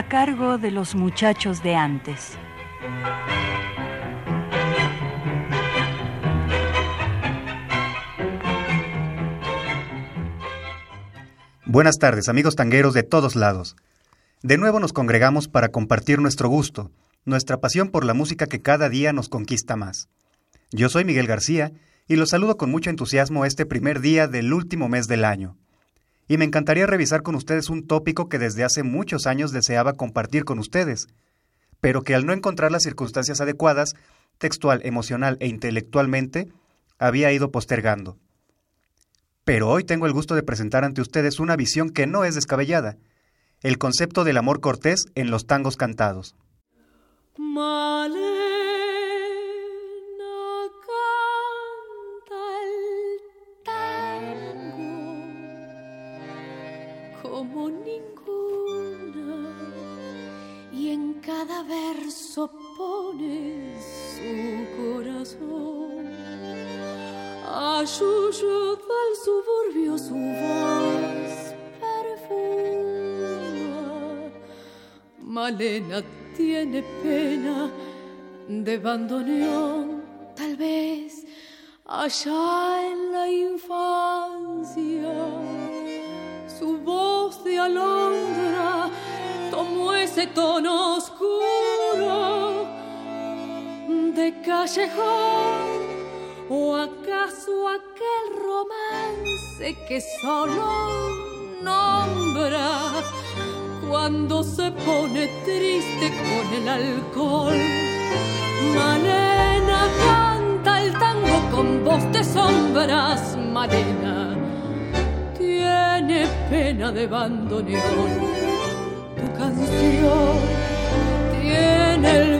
A cargo de los muchachos de antes. Buenas tardes, amigos tangueros de todos lados. De nuevo nos congregamos para compartir nuestro gusto, nuestra pasión por la música que cada día nos conquista más. Yo soy Miguel García y los saludo con mucho entusiasmo este primer día del último mes del año y me encantaría revisar con ustedes un tópico que desde hace muchos años deseaba compartir con ustedes, pero que al no encontrar las circunstancias adecuadas, textual, emocional e intelectualmente, había ido postergando. Pero hoy tengo el gusto de presentar ante ustedes una visión que no es descabellada, el concepto del amor cortés en los tangos cantados. Pone su corazón. A del suburbio su voz perfuma. Malena tiene pena de bandoneón, tal vez allá en la infancia. Su voz de alondra tomó ese tono oscuro callejón o acaso aquel romance que solo nombra cuando se pone triste con el alcohol. Malena canta el tango con voz de sombras, Malena tiene pena de bandoneón canción tiene el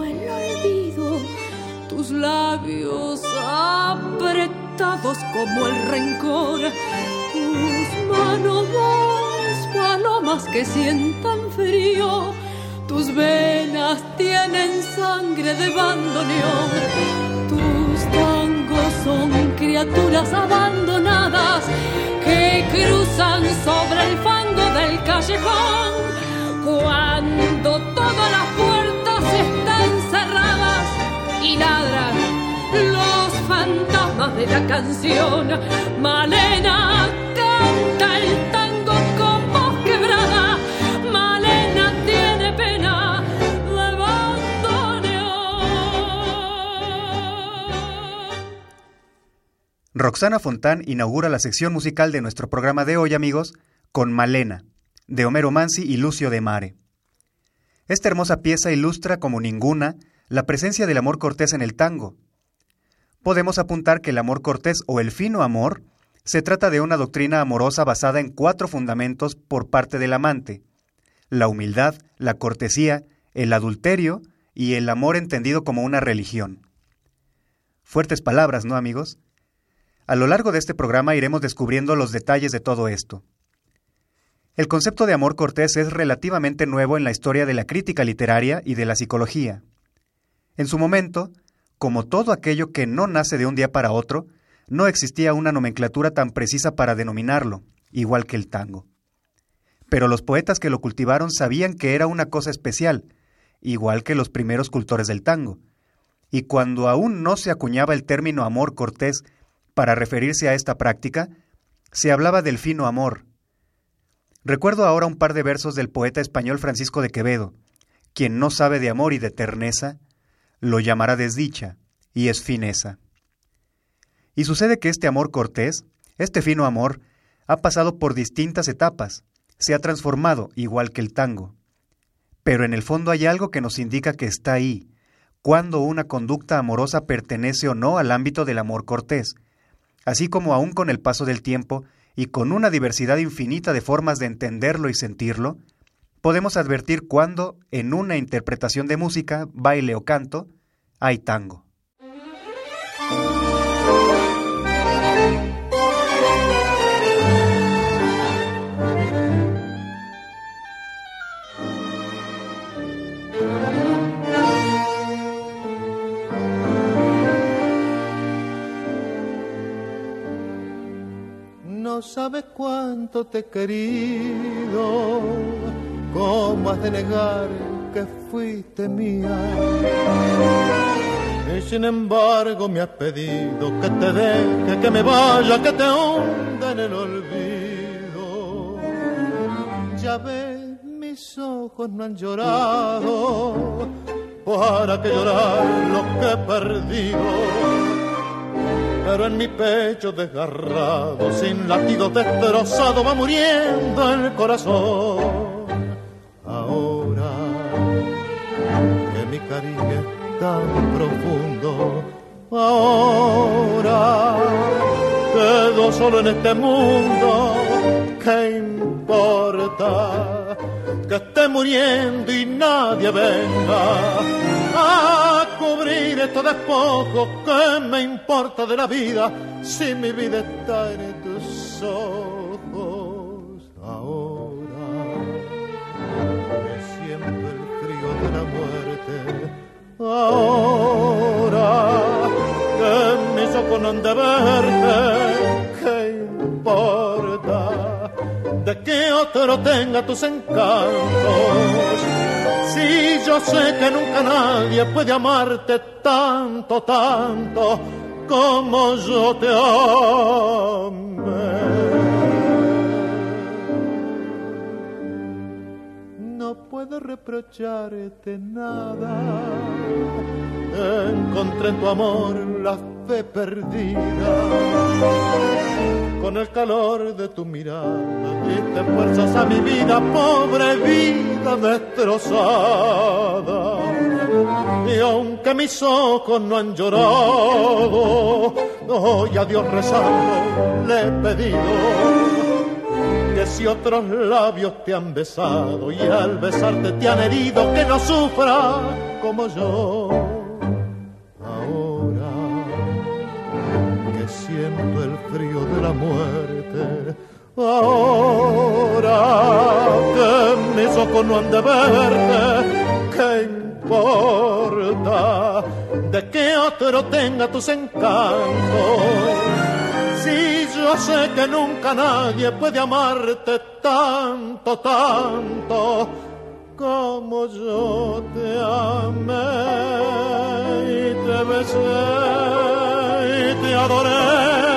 el olvido, tus labios apretados como el rencor, tus manos dos palomas que sientan frío, tus venas tienen sangre de bandoneón, tus tangos son criaturas abandonadas que cruzan los fantasmas de la canción. Malena canta el tango con voz quebrada. Malena tiene pena de Roxana Fontán inaugura la sección musical de nuestro programa de hoy, amigos, con Malena, de Homero Mansi y Lucio de Mare. Esta hermosa pieza ilustra como ninguna la presencia del amor cortés en el tango. Podemos apuntar que el amor cortés o el fino amor se trata de una doctrina amorosa basada en cuatro fundamentos por parte del amante, la humildad, la cortesía, el adulterio y el amor entendido como una religión. Fuertes palabras, ¿no, amigos? A lo largo de este programa iremos descubriendo los detalles de todo esto. El concepto de amor cortés es relativamente nuevo en la historia de la crítica literaria y de la psicología. En su momento, como todo aquello que no nace de un día para otro, no existía una nomenclatura tan precisa para denominarlo, igual que el tango. Pero los poetas que lo cultivaron sabían que era una cosa especial, igual que los primeros cultores del tango. Y cuando aún no se acuñaba el término amor cortés para referirse a esta práctica, se hablaba del fino amor. Recuerdo ahora un par de versos del poeta español Francisco de Quevedo, quien no sabe de amor y de terneza, lo llamará desdicha, y es fineza. Y sucede que este amor cortés, este fino amor, ha pasado por distintas etapas, se ha transformado igual que el tango. Pero en el fondo hay algo que nos indica que está ahí, cuando una conducta amorosa pertenece o no al ámbito del amor cortés, así como aún con el paso del tiempo y con una diversidad infinita de formas de entenderlo y sentirlo, podemos advertir cuando, en una interpretación de música, baile o canto, hay tango. sabes cuánto te he querido, cómo has de negar que fuiste mía. Y sin embargo me has pedido que te deje, que me vaya, que te hunda en el olvido. Ya ves, mis ojos no han llorado, para que llorar lo que he perdido pero en mi pecho desgarrado, sin latido destrozado, va muriendo el corazón. Es tan profundo, ahora quedo solo en este mundo, ¿qué importa? Que esté muriendo y nadie venga a cubrir estos despojos. ¿Qué me importa de la vida si mi vida está en tus ojos? Verte, ¿qué importa? De que otro tenga tus encantos si yo sé que nunca nadie puede amarte tanto, tanto como yo te amé. No puedo reprocharte nada. Encontré en tu amor la fe perdida con el calor de tu mirada diste fuerzas a mi vida, pobre vida destrozada. Y aunque mis ojos no han llorado, hoy a Dios rezando le he pedido que si otros labios te han besado y al besarte te han herido, que no sufra como yo el frío de la muerte. Ahora que mis ojos no han de verte, ¿qué importa de que otro tenga tus encantos? Si yo sé que nunca nadie puede amarte tanto, tanto como yo te amé y te besé te adoré.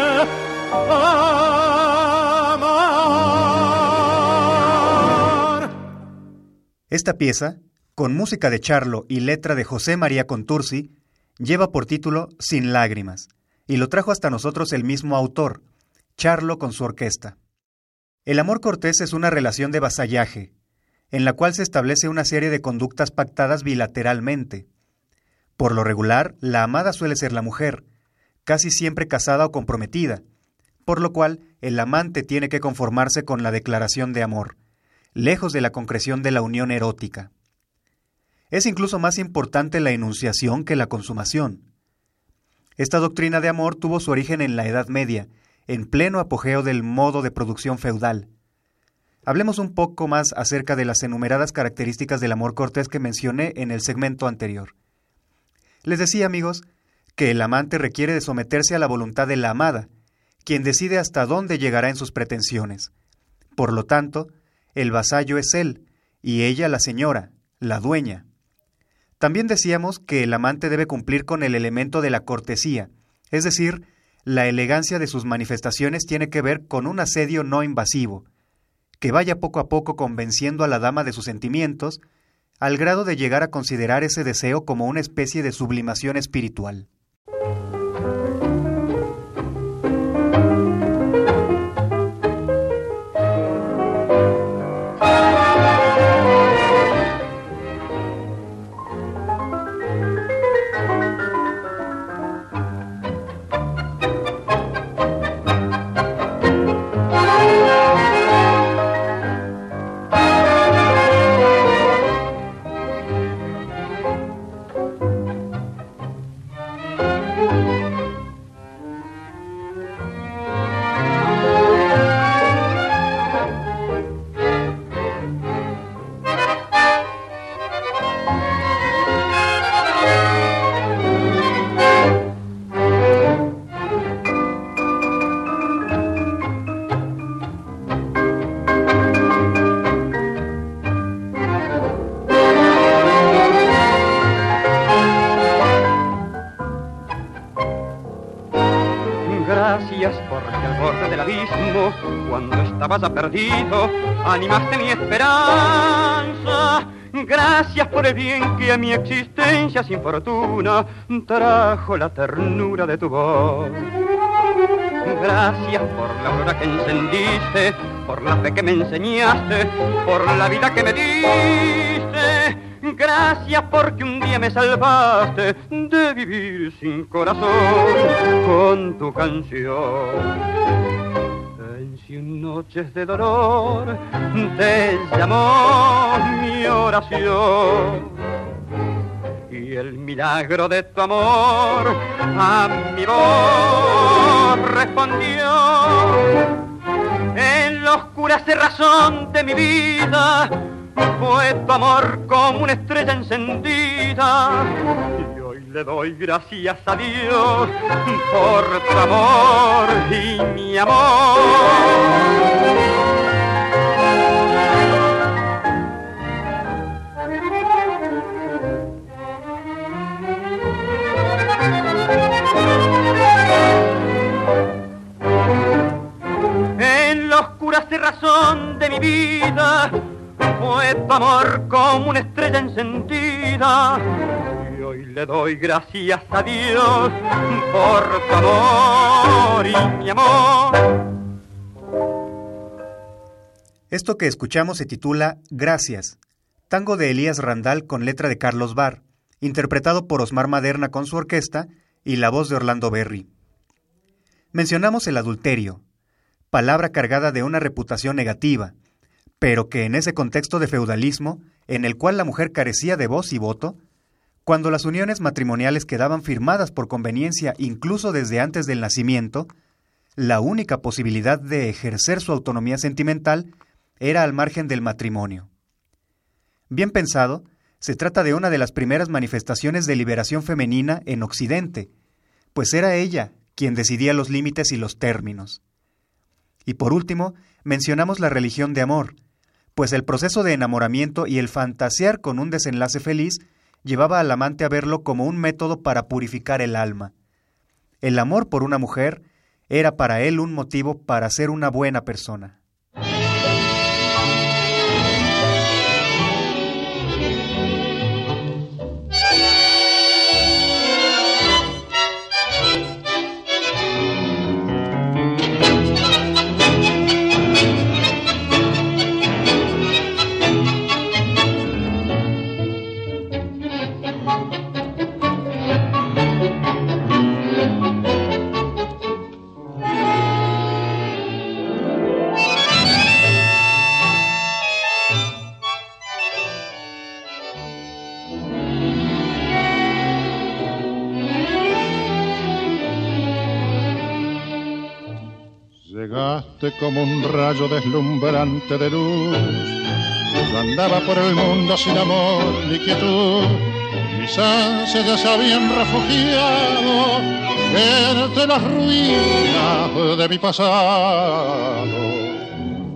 Esta pieza, con música de Charlo y letra de José María Contursi, lleva por título Sin lágrimas, y lo trajo hasta nosotros el mismo autor, Charlo con su orquesta. El amor cortés es una relación de vasallaje, en la cual se establece una serie de conductas pactadas bilateralmente. Por lo regular, la amada suele ser la mujer, casi siempre casada o comprometida, por lo cual el amante tiene que conformarse con la declaración de amor, lejos de la concreción de la unión erótica. Es incluso más importante la enunciación que la consumación. Esta doctrina de amor tuvo su origen en la Edad Media, en pleno apogeo del modo de producción feudal. Hablemos un poco más acerca de las enumeradas características del amor cortés que mencioné en el segmento anterior. Les decía, amigos, que el amante requiere de someterse a la voluntad de la amada, quien decide hasta dónde llegará en sus pretensiones. Por lo tanto, el vasallo es él, y ella la señora, la dueña. También decíamos que el amante debe cumplir con el elemento de la cortesía, es decir, la elegancia de sus manifestaciones tiene que ver con un asedio no invasivo. que vaya poco a poco convenciendo a la dama de sus sentimientos, al grado de llegar a considerar ese deseo como una especie de sublimación espiritual. Perdido, animaste mi esperanza. Gracias por el bien que a mi existencia sin fortuna trajo la ternura de tu voz. Gracias por la aurora que encendiste, por la fe que me enseñaste, por la vida que me diste. Gracias porque un día me salvaste de vivir sin corazón con tu canción noches de dolor te llamó mi oración. Y el milagro de tu amor a mi voz respondió. En la oscura cerrazón de mi vida fue tu amor como una estrella encendida. Le doy gracias a Dios por tu amor y mi amor. De mi vida fue amor como una estrella encendida hoy le doy gracias a Dios por y mi amor. Esto que escuchamos se titula Gracias, tango de Elías Randall con letra de Carlos Barr, interpretado por Osmar Maderna con su orquesta y la voz de Orlando Berry. Mencionamos el adulterio, palabra cargada de una reputación negativa, pero que en ese contexto de feudalismo, en el cual la mujer carecía de voz y voto, cuando las uniones matrimoniales quedaban firmadas por conveniencia incluso desde antes del nacimiento, la única posibilidad de ejercer su autonomía sentimental era al margen del matrimonio. Bien pensado, se trata de una de las primeras manifestaciones de liberación femenina en Occidente, pues era ella quien decidía los límites y los términos. Y por último, mencionamos la religión de amor, pues el proceso de enamoramiento y el fantasear con un desenlace feliz llevaba al amante a verlo como un método para purificar el alma. El amor por una mujer era para él un motivo para ser una buena persona. Como un rayo deslumbrante de luz. Yo andaba por el mundo sin amor ni quietud. Mis ansias ya se habían refugiado entre las ruinas de mi pasado.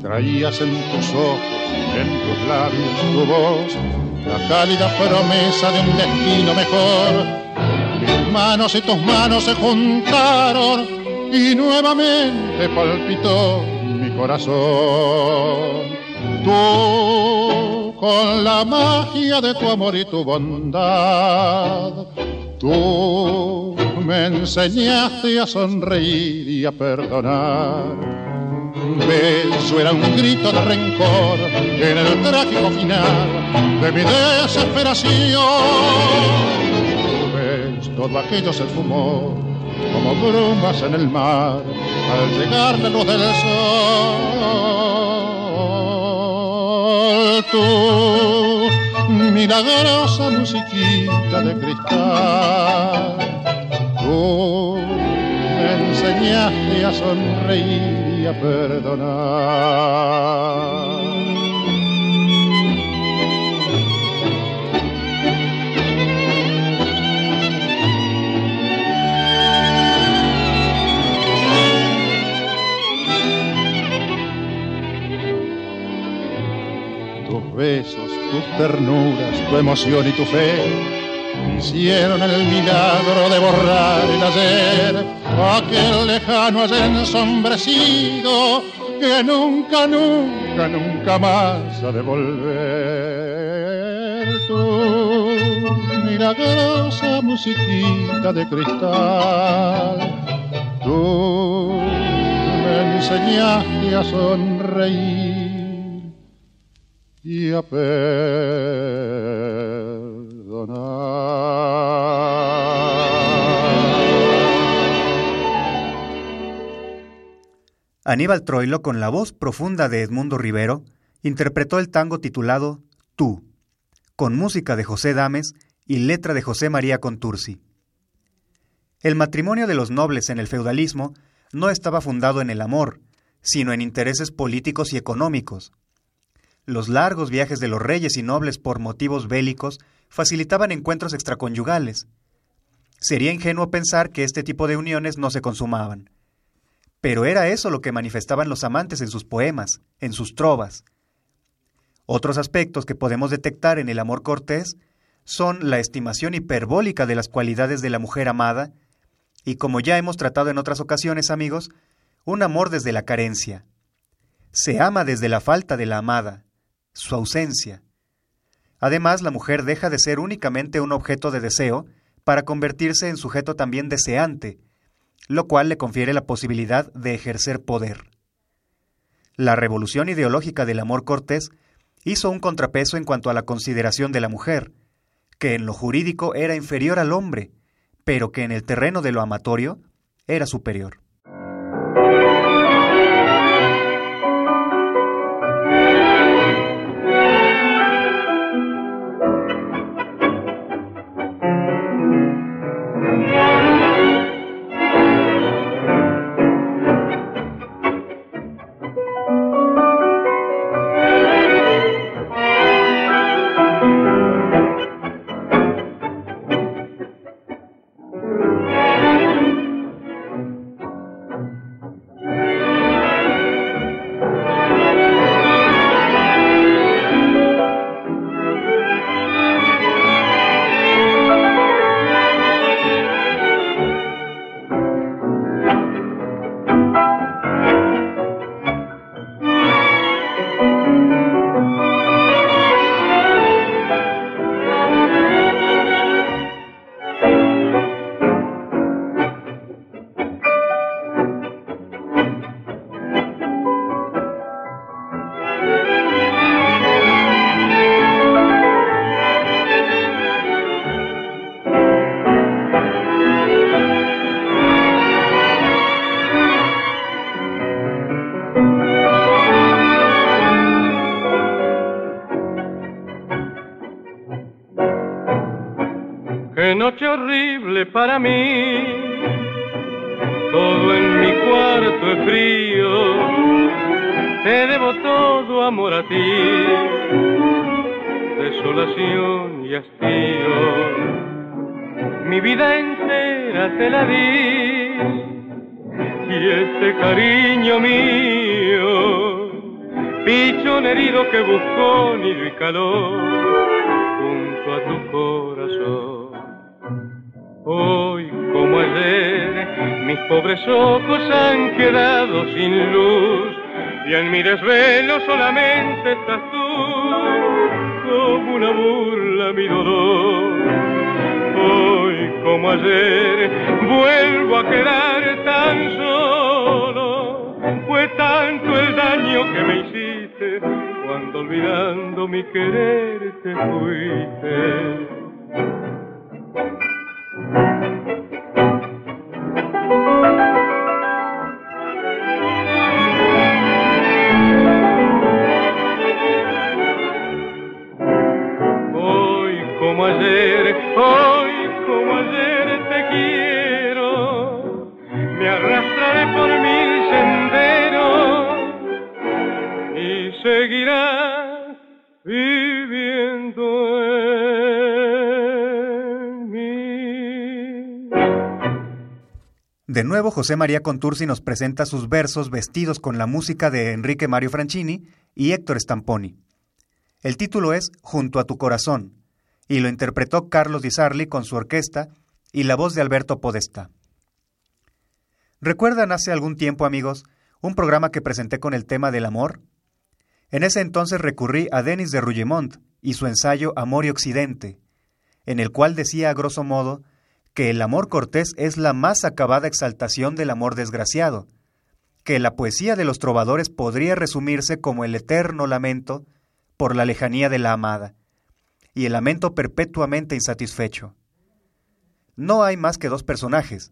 Traías en tus ojos, en tus labios, tu voz, la cálida promesa de un destino mejor. Mis manos y tus manos se juntaron y nuevamente palpitó mi corazón. Tú, con la magia de tu amor y tu bondad, tú me enseñaste a sonreír y a perdonar. beso era un grito de rencor en el trágico final de mi desesperación. Ves, todo aquello se fumó como brumas en el mar al llegar la luz del sol. Tú, milagrosa musiquita de cristal, tú me enseñaste a sonreír y a perdonar. Besos, tus ternuras, tu emoción y tu fe hicieron el milagro de borrar el ayer, aquel lejano ayer ensombrecido que nunca, nunca, nunca más ha de volver. Tu milagrosa musiquita de cristal, tú me enseñaste a sonreír y a Aníbal Troilo, con la voz profunda de Edmundo Rivero, interpretó el tango titulado Tú, con música de José Dames y letra de José María Contursi. El matrimonio de los nobles en el feudalismo no estaba fundado en el amor, sino en intereses políticos y económicos. Los largos viajes de los reyes y nobles por motivos bélicos facilitaban encuentros extraconyugales. Sería ingenuo pensar que este tipo de uniones no se consumaban. Pero era eso lo que manifestaban los amantes en sus poemas, en sus trovas. Otros aspectos que podemos detectar en el amor cortés son la estimación hiperbólica de las cualidades de la mujer amada y, como ya hemos tratado en otras ocasiones, amigos, un amor desde la carencia. Se ama desde la falta de la amada su ausencia. Además, la mujer deja de ser únicamente un objeto de deseo para convertirse en sujeto también deseante, lo cual le confiere la posibilidad de ejercer poder. La revolución ideológica del amor cortés hizo un contrapeso en cuanto a la consideración de la mujer, que en lo jurídico era inferior al hombre, pero que en el terreno de lo amatorio era superior. Noche horrible para mí. Todo en mi cuarto es frío. Te debo todo amor a ti. Desolación y hastío. Mi vida entera te la di. Y este cariño mío, pichón herido que buscó nido y calor pobres ojos han quedado sin luz y en mi desvelo solamente estás tú, como una burla mi dolor. Hoy como ayer vuelvo a quedar tan solo, fue tanto el daño que me hiciste cuando olvidando mi querer te fuiste. como ayer. Oh. De nuevo, José María Contursi nos presenta sus versos vestidos con la música de Enrique Mario Franchini y Héctor Stamponi. El título es Junto a tu corazón, y lo interpretó Carlos Di Sarli con su orquesta y la voz de Alberto Podesta. ¿Recuerdan hace algún tiempo, amigos, un programa que presenté con el tema del amor? En ese entonces recurrí a Denis de Rougemont y su ensayo Amor y Occidente, en el cual decía a grosso modo que el amor cortés es la más acabada exaltación del amor desgraciado, que la poesía de los trovadores podría resumirse como el eterno lamento por la lejanía de la amada, y el lamento perpetuamente insatisfecho. No hay más que dos personajes,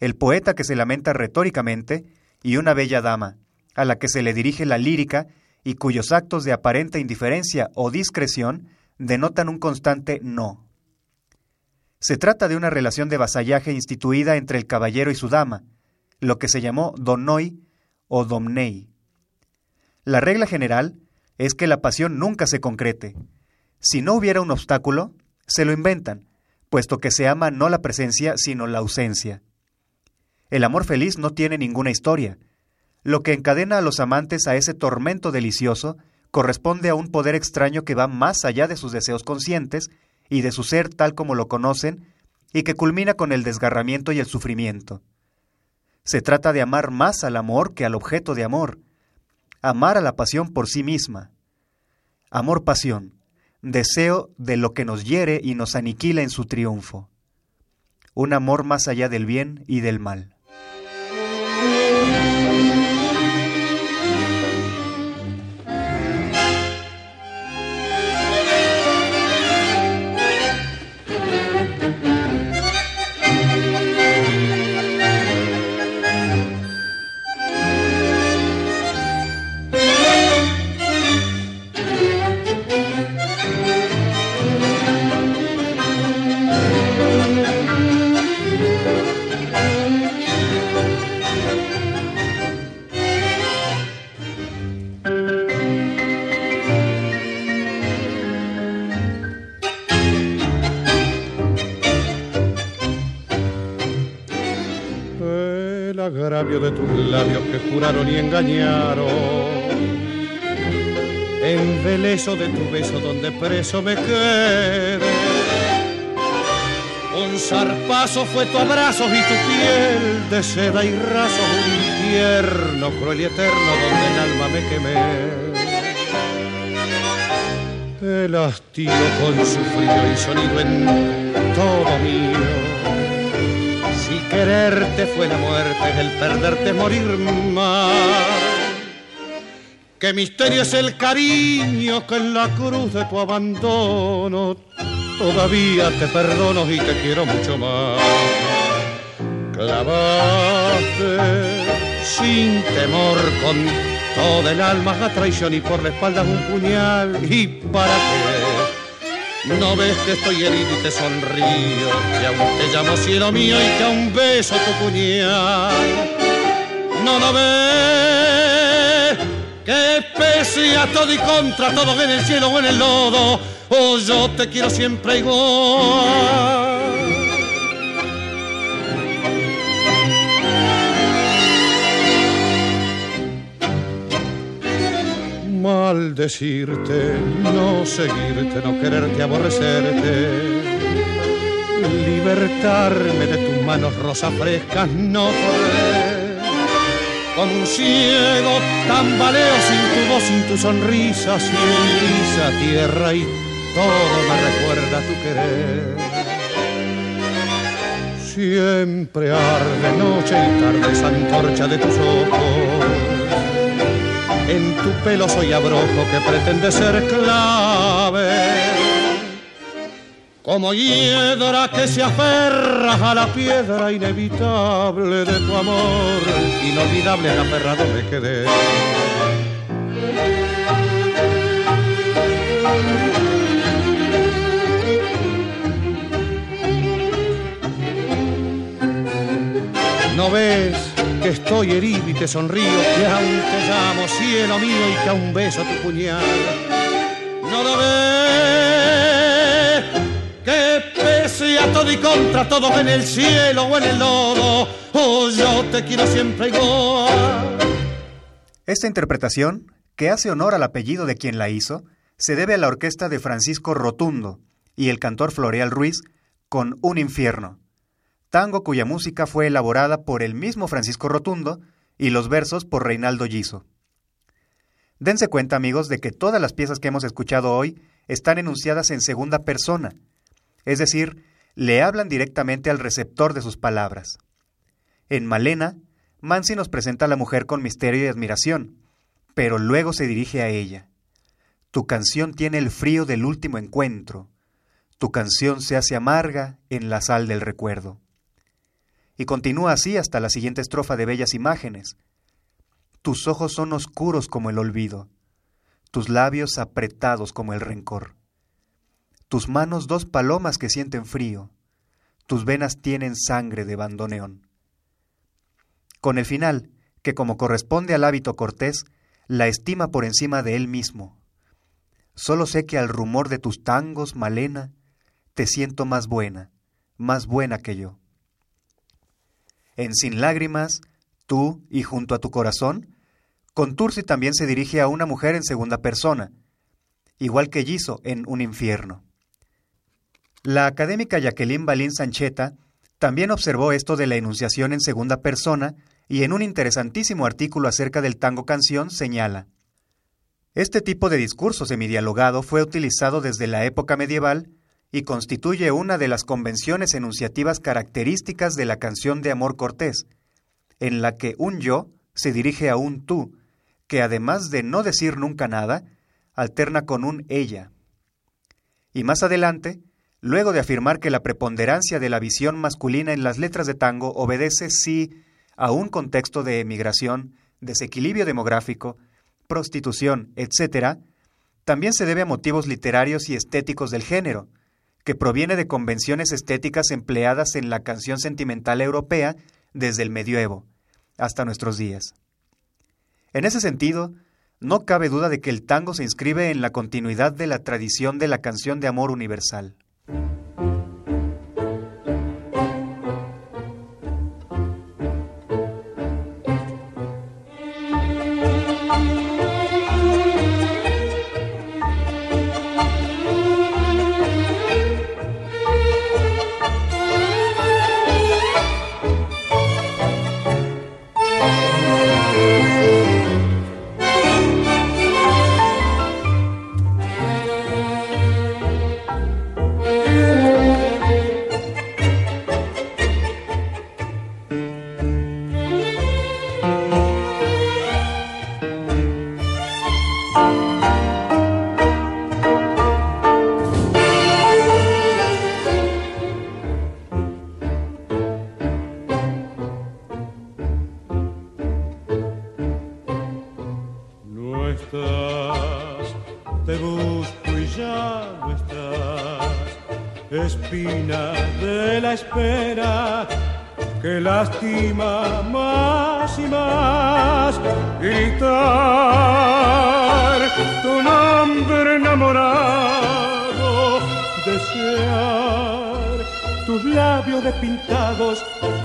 el poeta que se lamenta retóricamente y una bella dama, a la que se le dirige la lírica y cuyos actos de aparente indiferencia o discreción denotan un constante no. Se trata de una relación de vasallaje instituida entre el caballero y su dama, lo que se llamó donoi o domnei. La regla general es que la pasión nunca se concrete. Si no hubiera un obstáculo, se lo inventan, puesto que se ama no la presencia, sino la ausencia. El amor feliz no tiene ninguna historia. Lo que encadena a los amantes a ese tormento delicioso corresponde a un poder extraño que va más allá de sus deseos conscientes y de su ser tal como lo conocen, y que culmina con el desgarramiento y el sufrimiento. Se trata de amar más al amor que al objeto de amor, amar a la pasión por sí misma. Amor-pasión, deseo de lo que nos hiere y nos aniquila en su triunfo. Un amor más allá del bien y del mal. De tus labios que juraron y engañaron. Embeleso de tu beso donde preso me quedé. Un zarpazo fue tu abrazo y tu piel de seda y raso, un infierno cruel y eterno donde el alma me quemé. El hastío con su frío y sonido en todo mío quererte fue la muerte, el perderte morir más. Qué misterio es el cariño que en la cruz de tu abandono todavía te perdono y te quiero mucho más. Clavaste sin temor con todo el alma la traición y por la espalda un puñal. ¿Y para qué? No ves que estoy herido y te sonrío, que aún te llamo cielo mío y que aún beso tu puñal. No, no ves que pese a todo y contra todo en el cielo o en el lodo, o yo te quiero siempre igual. Maldecirte, no seguirte, no quererte, aborrecerte. Libertarme de tus manos rosas frescas, no poder. como un ciego, tambaleo sin tu voz, sin tu sonrisa, sin esa tierra y todo me recuerda tu querer. Siempre arde noche y tarde esa antorcha de tus ojos. En tu pelo soy abrojo que pretende ser clave como hiedra que se aferra a la piedra inevitable de tu amor, inolvidable aferrado me quedé. No ves que estoy herido y te sonrío, que aún te llamo cielo mío y que aún beso tu puñal. No lo ves que pese a todo y contra todo en el cielo o en el lodo, oh, yo te quiero siempre igual. Esta interpretación, que hace honor al apellido de quien la hizo, se debe a la orquesta de Francisco Rotundo y el cantor Floreal Ruiz con Un infierno, tango cuya música fue elaborada por el mismo Francisco Rotundo y los versos por Reinaldo Giso. Dense cuenta, amigos, de que todas las piezas que hemos escuchado hoy están enunciadas en segunda persona, es decir, le hablan directamente al receptor de sus palabras. En Malena, Mansi nos presenta a la mujer con misterio y admiración, pero luego se dirige a ella. Tu canción tiene el frío del último encuentro. Tu canción se hace amarga en la sal del recuerdo. Y continúa así hasta la siguiente estrofa de Bellas Imágenes. Tus ojos son oscuros como el olvido, tus labios apretados como el rencor. Tus manos dos palomas que sienten frío, tus venas tienen sangre de bandoneón. Con el final, que como corresponde al hábito cortés, la estima por encima de él mismo. Solo sé que al rumor de tus tangos, Malena, te siento más buena, más buena que yo. En Sin Lágrimas, tú y junto a tu corazón, Contursi también se dirige a una mujer en segunda persona, igual que Giso en Un infierno. La académica Jacqueline Balín Sancheta también observó esto de la enunciación en segunda persona y en un interesantísimo artículo acerca del tango canción señala Este tipo de discurso semidialogado fue utilizado desde la época medieval y constituye una de las convenciones enunciativas características de la canción de amor cortés, en la que un yo se dirige a un tú, que además de no decir nunca nada, alterna con un ella. Y más adelante, luego de afirmar que la preponderancia de la visión masculina en las letras de tango obedece sí a un contexto de emigración, desequilibrio demográfico, prostitución, etc., también se debe a motivos literarios y estéticos del género, que proviene de convenciones estéticas empleadas en la canción sentimental europea desde el medioevo hasta nuestros días. En ese sentido, no cabe duda de que el tango se inscribe en la continuidad de la tradición de la canción de amor universal.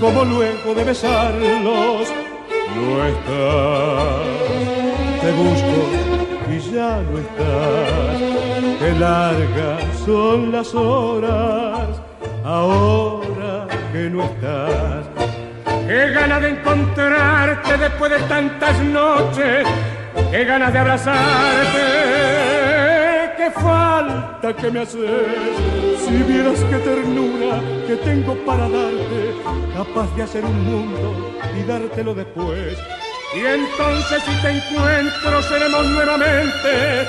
Como luego de besarlos no estás. Te busco y ya no estás. Qué largas son las horas ahora que no estás. Qué ganas de encontrarte después de tantas noches, qué ganas de abrazarte, qué falta que me haces. Si vieras qué ternura que tengo para darte, capaz de hacer un mundo y dártelo después. Y entonces si te encuentro seremos nuevamente,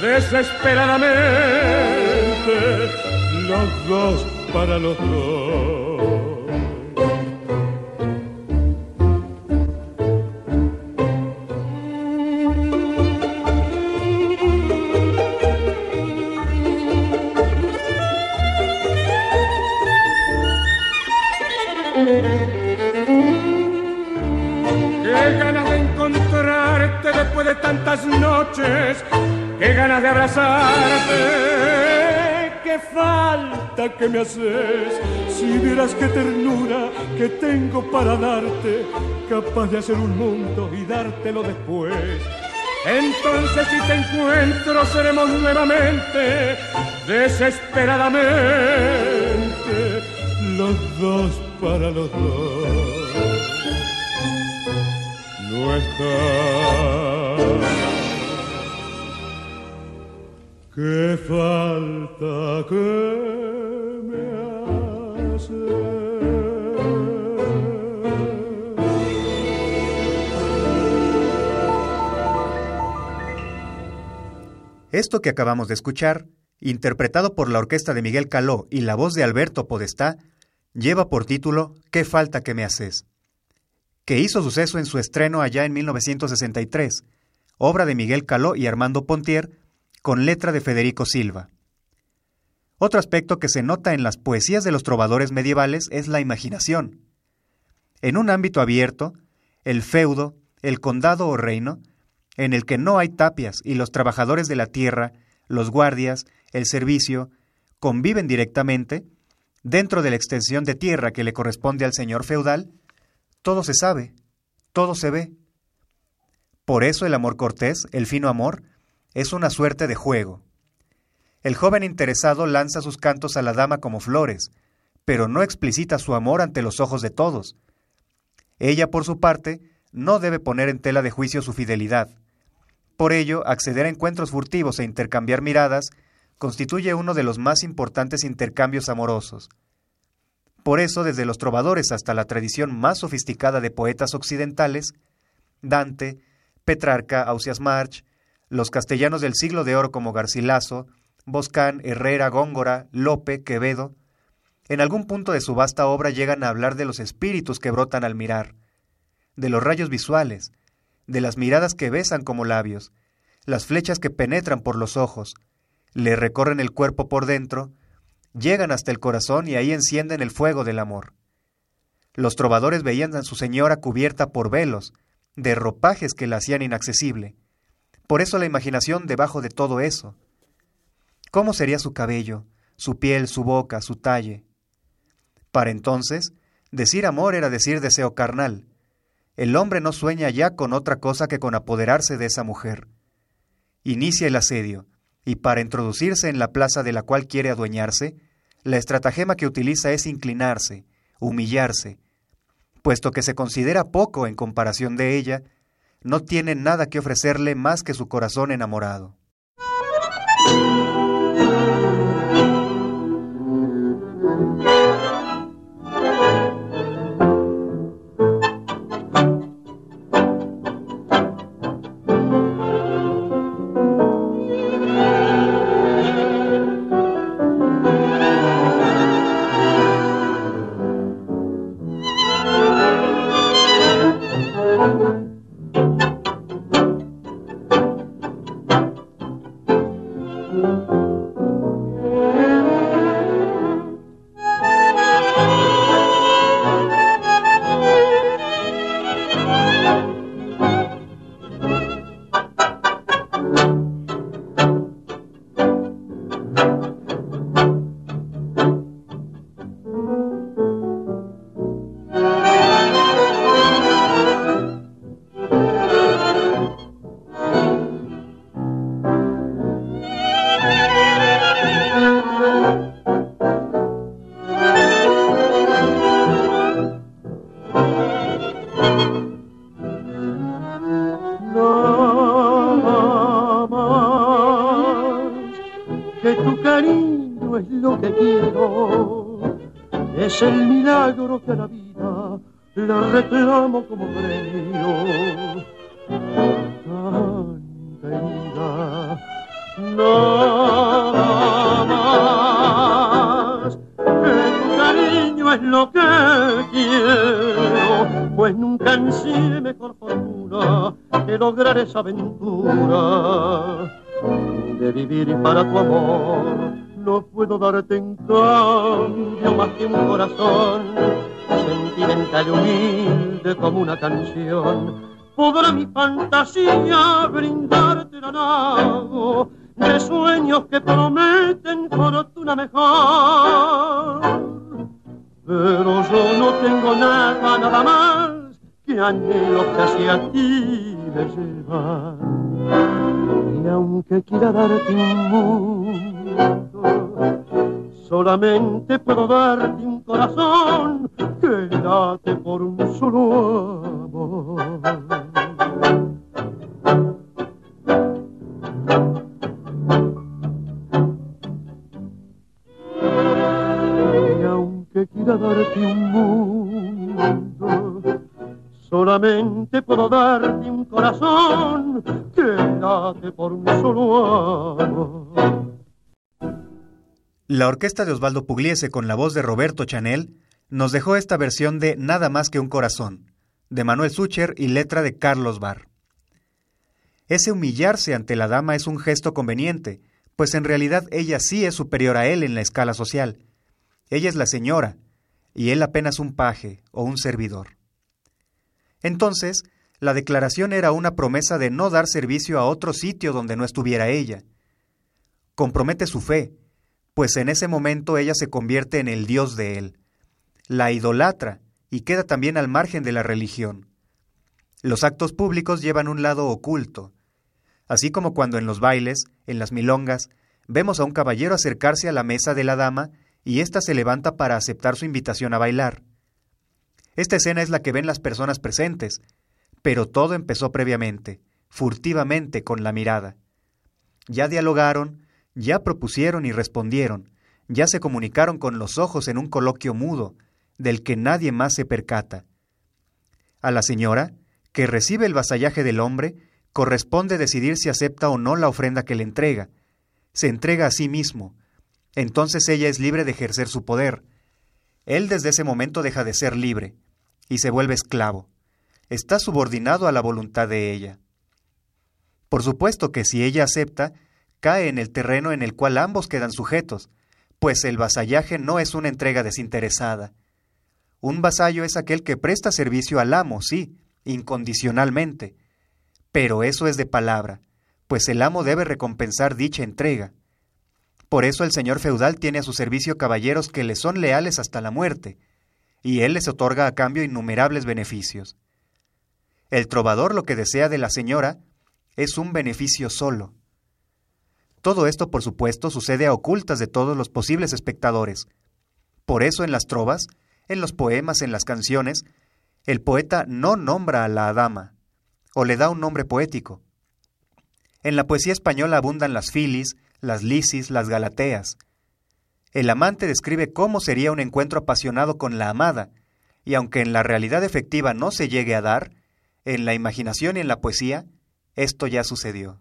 desesperadamente, los dos para los dos. Noches, qué ganas de abrazarte, qué falta que me haces, si vieras qué ternura que tengo para darte, capaz de hacer un mundo y dártelo después. Entonces si te encuentro seremos nuevamente, desesperadamente, los dos para los dos. No Qué falta que me hace. Esto que acabamos de escuchar, interpretado por la orquesta de Miguel Caló y la voz de Alberto Podestá, lleva por título ¿Qué falta que me haces? que hizo suceso en su estreno allá en 1963, obra de Miguel Caló y Armando Pontier, con letra de Federico Silva. Otro aspecto que se nota en las poesías de los trovadores medievales es la imaginación. En un ámbito abierto, el feudo, el condado o reino, en el que no hay tapias y los trabajadores de la tierra, los guardias, el servicio, conviven directamente, dentro de la extensión de tierra que le corresponde al señor feudal, todo se sabe, todo se ve. Por eso el amor cortés, el fino amor, es una suerte de juego. El joven interesado lanza sus cantos a la dama como flores, pero no explicita su amor ante los ojos de todos. Ella, por su parte, no debe poner en tela de juicio su fidelidad. Por ello, acceder a encuentros furtivos e intercambiar miradas constituye uno de los más importantes intercambios amorosos. Por eso, desde los trovadores hasta la tradición más sofisticada de poetas occidentales, Dante, Petrarca, Ausias March, los castellanos del siglo de oro como Garcilaso, Boscán, Herrera, Góngora, Lope, Quevedo, en algún punto de su vasta obra llegan a hablar de los espíritus que brotan al mirar, de los rayos visuales, de las miradas que besan como labios, las flechas que penetran por los ojos, le recorren el cuerpo por dentro, llegan hasta el corazón y ahí encienden el fuego del amor. Los trovadores veían a su señora cubierta por velos, de ropajes que la hacían inaccesible, por eso la imaginación debajo de todo eso. ¿Cómo sería su cabello, su piel, su boca, su talle? Para entonces, decir amor era decir deseo carnal. El hombre no sueña ya con otra cosa que con apoderarse de esa mujer. Inicia el asedio, y para introducirse en la plaza de la cual quiere adueñarse, la estratagema que utiliza es inclinarse, humillarse, puesto que se considera poco en comparación de ella, no tiene nada que ofrecerle más que su corazón enamorado. El milagro que a la vida le reclamo como premio. Tanta herida, nada más, que tu cariño es lo que quiero, pues nunca en mejor fortuna que lograr esa aventura de vivir para tu amor. No puedo darte en más un corazón sentimental y humilde como una canción. Podrá mi fantasía brindarte el halago de sueños que prometen fortuna mejor. Pero yo no tengo nada, nada más que anhelo que hacia ti me lleva y aunque quiera darte un mundo, solamente puedo darte un corazón que late por un solo amor. Y aunque quiera darte un mundo, solamente puedo darte un corazón por un solo La orquesta de Osvaldo Pugliese con la voz de Roberto Chanel nos dejó esta versión de Nada más que un corazón, de Manuel Sucher y letra de Carlos Barr. Ese humillarse ante la dama es un gesto conveniente, pues en realidad ella sí es superior a él en la escala social. Ella es la señora, y él apenas un paje o un servidor. Entonces, la declaración era una promesa de no dar servicio a otro sitio donde no estuviera ella. Compromete su fe, pues en ese momento ella se convierte en el Dios de él. La idolatra y queda también al margen de la religión. Los actos públicos llevan un lado oculto, así como cuando en los bailes, en las milongas, vemos a un caballero acercarse a la mesa de la dama y ésta se levanta para aceptar su invitación a bailar. Esta escena es la que ven las personas presentes, pero todo empezó previamente, furtivamente con la mirada. Ya dialogaron, ya propusieron y respondieron, ya se comunicaron con los ojos en un coloquio mudo, del que nadie más se percata. A la señora, que recibe el vasallaje del hombre, corresponde decidir si acepta o no la ofrenda que le entrega. Se entrega a sí mismo. Entonces ella es libre de ejercer su poder. Él desde ese momento deja de ser libre y se vuelve esclavo está subordinado a la voluntad de ella. Por supuesto que si ella acepta, cae en el terreno en el cual ambos quedan sujetos, pues el vasallaje no es una entrega desinteresada. Un vasallo es aquel que presta servicio al amo, sí, incondicionalmente, pero eso es de palabra, pues el amo debe recompensar dicha entrega. Por eso el señor feudal tiene a su servicio caballeros que le son leales hasta la muerte, y él les otorga a cambio innumerables beneficios. El trovador lo que desea de la señora es un beneficio solo. Todo esto, por supuesto, sucede a ocultas de todos los posibles espectadores. Por eso en las trovas, en los poemas, en las canciones, el poeta no nombra a la dama, o le da un nombre poético. En la poesía española abundan las filis, las lisis, las galateas. El amante describe cómo sería un encuentro apasionado con la amada, y aunque en la realidad efectiva no se llegue a dar, en la imaginación y en la poesía, esto ya sucedió.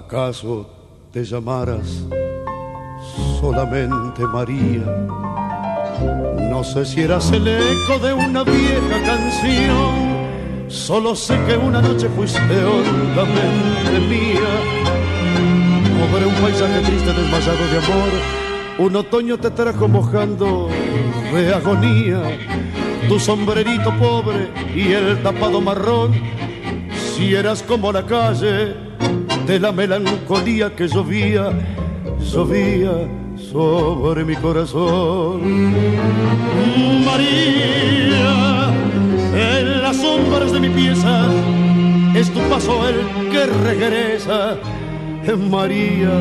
¿Acaso te llamaras solamente María. No sé si eras el eco de una vieja canción, solo sé que una noche fuiste hondamente mía. Sobre un paisaje triste desmayado de amor, un otoño te trajo mojando de agonía. Tu sombrerito pobre y el tapado marrón, si eras como la calle de la melancolía que llovía, llovía sobre mi corazón. María, en las sombras de mi pieza, es tu paso el que regresa, María.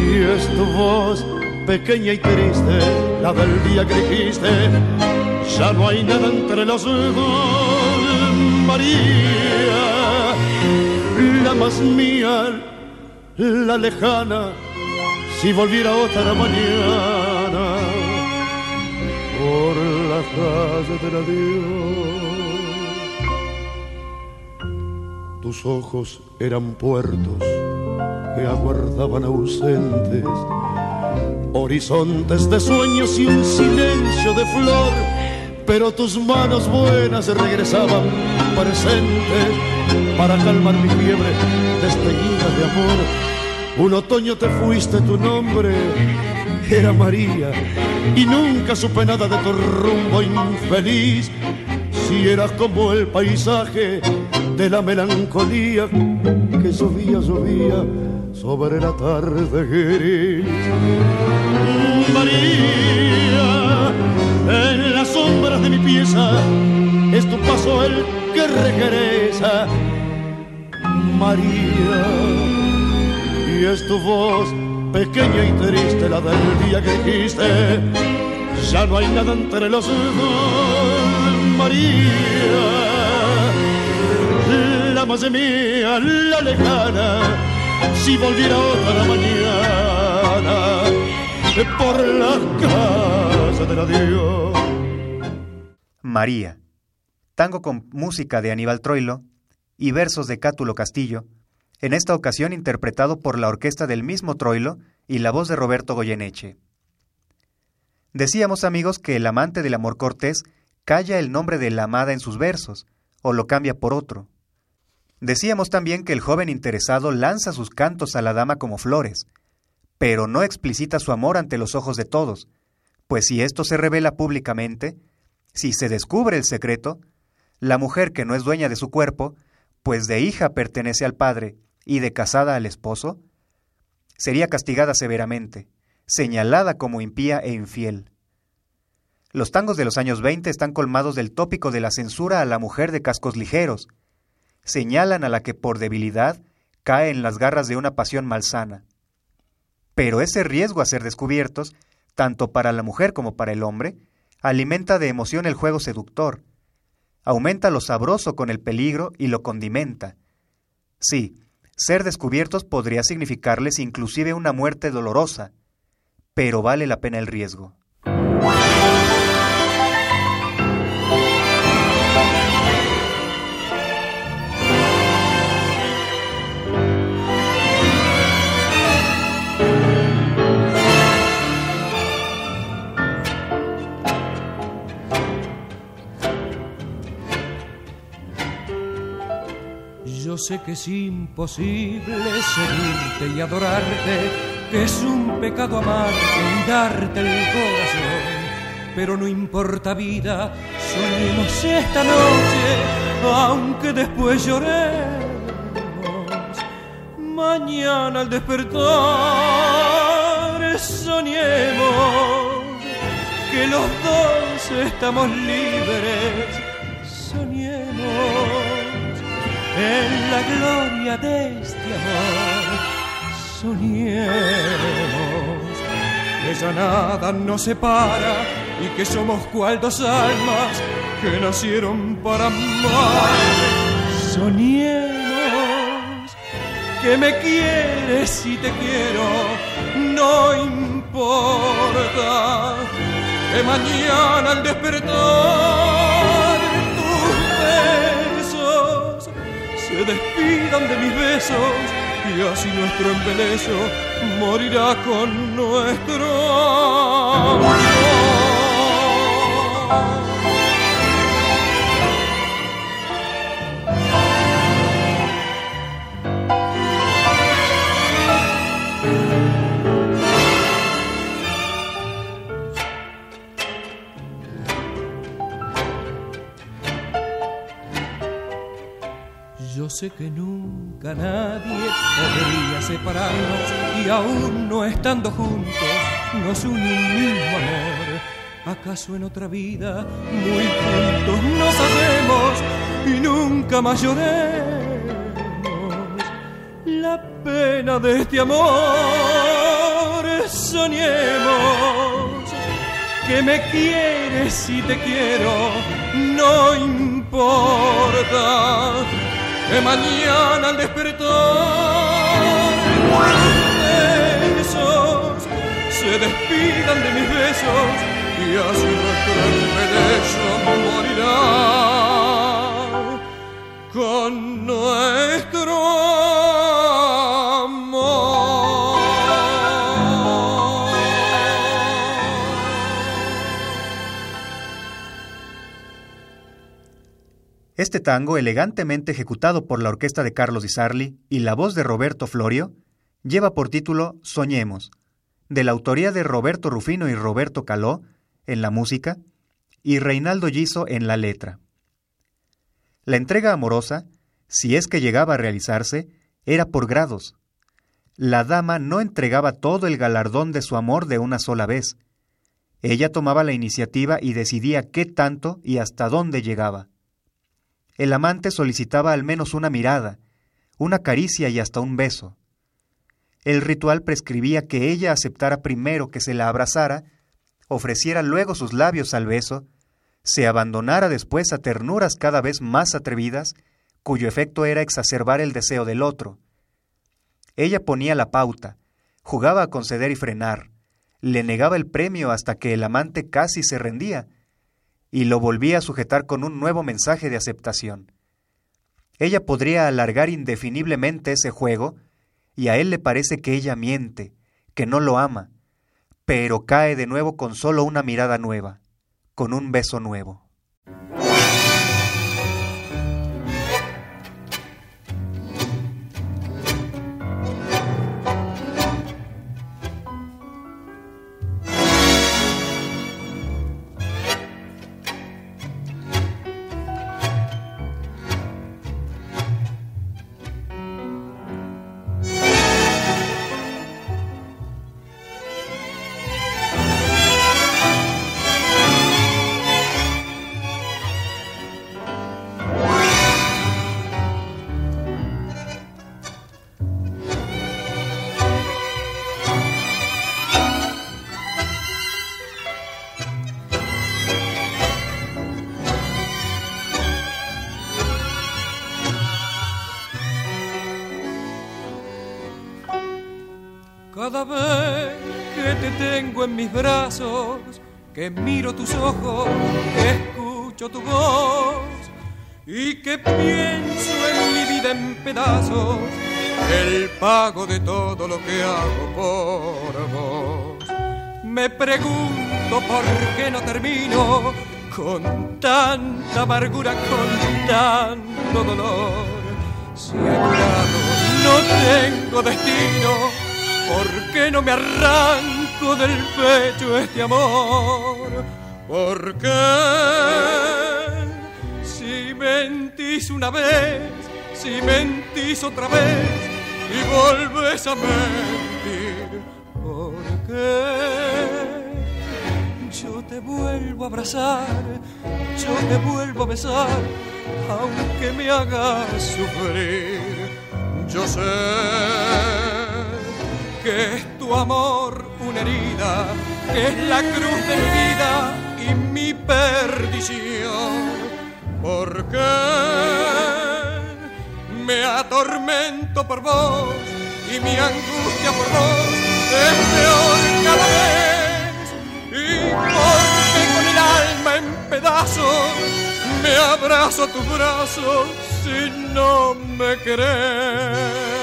Y es tu voz pequeña y triste, la del día que dijiste, ya no hay nada entre los dos, María, más mía, la lejana, si volviera otra mañana por la calle de la Dios. Tus ojos eran puertos que aguardaban ausentes, horizontes de sueños y un silencio de flor, pero tus manos buenas regresaban presentes para calmar mi fiebre desteñida de amor. Un otoño te fuiste, tu nombre era María, y nunca supe nada de tu rumbo infeliz, si eras como el paisaje de la melancolía que llovía, llovía sobre la tarde gris. María, de mi pieza es tu paso el que regresa. María, y es tu voz pequeña y triste la del día que dijiste. Ya no hay nada entre los dos, María la más mía, la lejana, si volviera otra mañana por la casa de la Dios. María, tango con música de Aníbal Troilo y versos de Cátulo Castillo, en esta ocasión interpretado por la orquesta del mismo Troilo y la voz de Roberto Goyeneche. Decíamos amigos que el amante del amor cortés calla el nombre de la amada en sus versos, o lo cambia por otro. Decíamos también que el joven interesado lanza sus cantos a la dama como flores, pero no explicita su amor ante los ojos de todos, pues si esto se revela públicamente, si se descubre el secreto, la mujer que no es dueña de su cuerpo, pues de hija pertenece al padre y de casada al esposo, sería castigada severamente, señalada como impía e infiel. Los tangos de los años 20 están colmados del tópico de la censura a la mujer de cascos ligeros, señalan a la que por debilidad cae en las garras de una pasión malsana. Pero ese riesgo a ser descubiertos, tanto para la mujer como para el hombre, alimenta de emoción el juego seductor, aumenta lo sabroso con el peligro y lo condimenta. Sí, ser descubiertos podría significarles inclusive una muerte dolorosa, pero vale la pena el riesgo. Sé que es imposible seguirte y adorarte, que es un pecado amarte y darte el corazón. Pero no importa vida, soñemos esta noche, aunque después lloremos. Mañana al despertar soñemos que los dos estamos libres. Soñemos en la gloria de este amor. Soñemos que ya nada nos separa y que somos cual dos almas que nacieron para amar. Soñemos que me quieres y te quiero, no importa que mañana al despertar se despidan de mis besos y así nuestro embeleso morirá con nuestro. Sé que nunca nadie podría separarnos y aún no estando juntos nos une un mismo amor. ¿Acaso en otra vida muy juntos nos hacemos y nunca más lloremos la pena de este amor. Soñemos que me quieres y te quiero, no importa que mañana al despertar. Besos se despidan de mis besos y así nuestro embeleso morirá. Con nuestro Este tango, elegantemente ejecutado por la orquesta de Carlos Di Sarli y la voz de Roberto Florio, lleva por título Soñemos, de la autoría de Roberto Rufino y Roberto Caló en la música y Reinaldo Giso en la letra. La entrega amorosa, si es que llegaba a realizarse, era por grados. La dama no entregaba todo el galardón de su amor de una sola vez. Ella tomaba la iniciativa y decidía qué tanto y hasta dónde llegaba. El amante solicitaba al menos una mirada, una caricia y hasta un beso. El ritual prescribía que ella aceptara primero que se la abrazara, ofreciera luego sus labios al beso, se abandonara después a ternuras cada vez más atrevidas, cuyo efecto era exacerbar el deseo del otro. Ella ponía la pauta, jugaba a conceder y frenar, le negaba el premio hasta que el amante casi se rendía, y lo volvía a sujetar con un nuevo mensaje de aceptación. Ella podría alargar indefiniblemente ese juego, y a él le parece que ella miente, que no lo ama, pero cae de nuevo con solo una mirada nueva, con un beso nuevo. Amargura, con tanto dolor. Si a tu lado no tengo destino, ¿Por qué no me arranco del pecho este amor? ¿Por qué? Si mentís una vez, si mentís otra vez y volves a mentir, ¿por qué? Yo te vuelvo a abrazar, yo te vuelvo a besar, aunque me hagas sufrir. Yo sé que es tu amor una herida, que es la cruz de mi vida y mi perdición. Porque me atormento por vos y mi angustia por vos es peor cada vez. Y el alma en pedazos me abrazo a tus brazos si no me querés.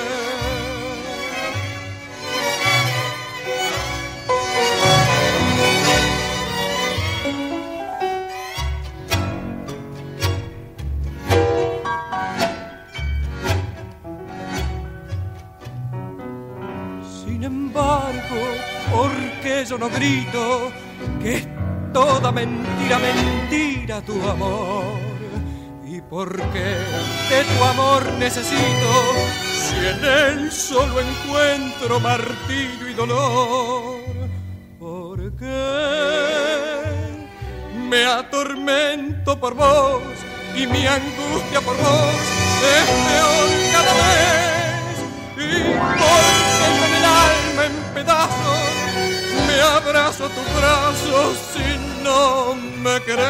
porque yo no grito que toda mentira, mentira tu amor. Y porque de tu amor necesito, si en él solo encuentro martirio y dolor. Porque me atormento por vos y mi angustia por vos es peor cada vez. Y porque con el alma en pedazos me abrazo tus brazos si no me crees.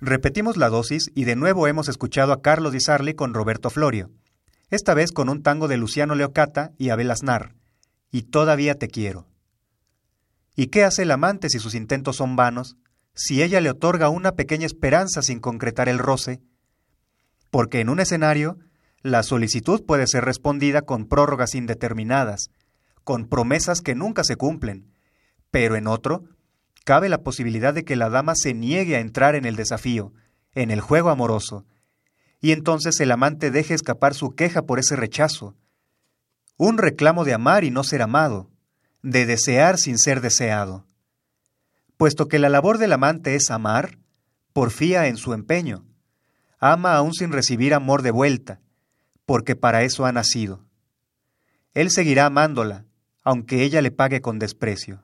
Repetimos la dosis y de nuevo hemos escuchado a Carlos Di Sarli con Roberto Florio, esta vez con un tango de Luciano Leocata y Abel Aznar, y Todavía te quiero. ¿Y qué hace el amante si sus intentos son vanos, si ella le otorga una pequeña esperanza sin concretar el roce? Porque en un escenario, la solicitud puede ser respondida con prórrogas indeterminadas, con promesas que nunca se cumplen, pero en otro, cabe la posibilidad de que la dama se niegue a entrar en el desafío, en el juego amoroso, y entonces el amante deje escapar su queja por ese rechazo. Un reclamo de amar y no ser amado, de desear sin ser deseado. Puesto que la labor del amante es amar, porfía en su empeño. Ama aún sin recibir amor de vuelta, porque para eso ha nacido. Él seguirá amándola, aunque ella le pague con desprecio.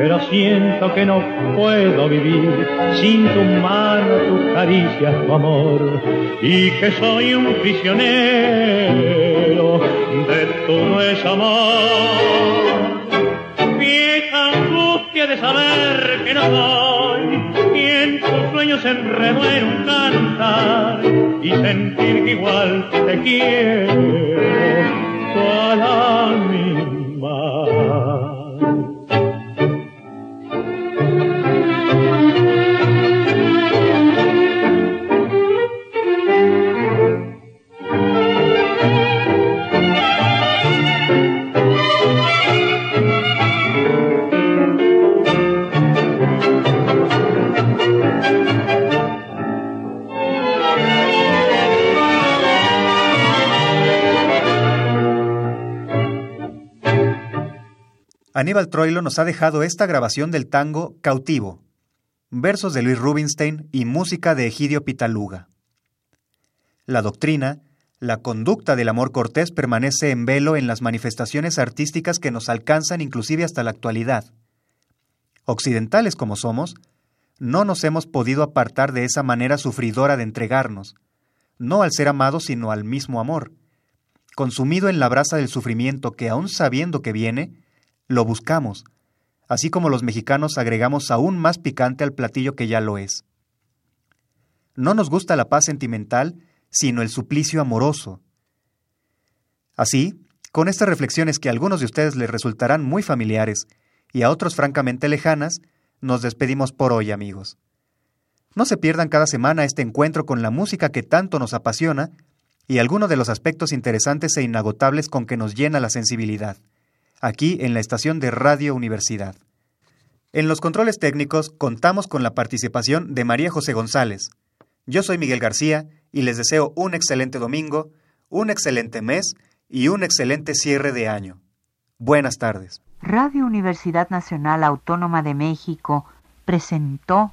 Pero siento que no puedo vivir sin tu mano, tu caricia, tu amor, y que soy un prisionero de tu no amor. De saber que no soy y en tus sueños enredo en un cantar y sentir que igual te quiero cual a Aníbal Troilo nos ha dejado esta grabación del tango Cautivo, versos de Luis Rubinstein y música de Egidio Pitaluga. La doctrina, la conducta del amor cortés permanece en velo en las manifestaciones artísticas que nos alcanzan inclusive hasta la actualidad. Occidentales como somos, no nos hemos podido apartar de esa manera sufridora de entregarnos, no al ser amados sino al mismo amor, consumido en la brasa del sufrimiento que aun sabiendo que viene, lo buscamos, así como los mexicanos agregamos aún más picante al platillo que ya lo es. No nos gusta la paz sentimental, sino el suplicio amoroso. Así, con estas reflexiones que a algunos de ustedes les resultarán muy familiares y a otros francamente lejanas, nos despedimos por hoy, amigos. No se pierdan cada semana este encuentro con la música que tanto nos apasiona y algunos de los aspectos interesantes e inagotables con que nos llena la sensibilidad aquí en la estación de Radio Universidad. En los controles técnicos contamos con la participación de María José González. Yo soy Miguel García y les deseo un excelente domingo, un excelente mes y un excelente cierre de año. Buenas tardes. Radio Universidad Nacional Autónoma de México presentó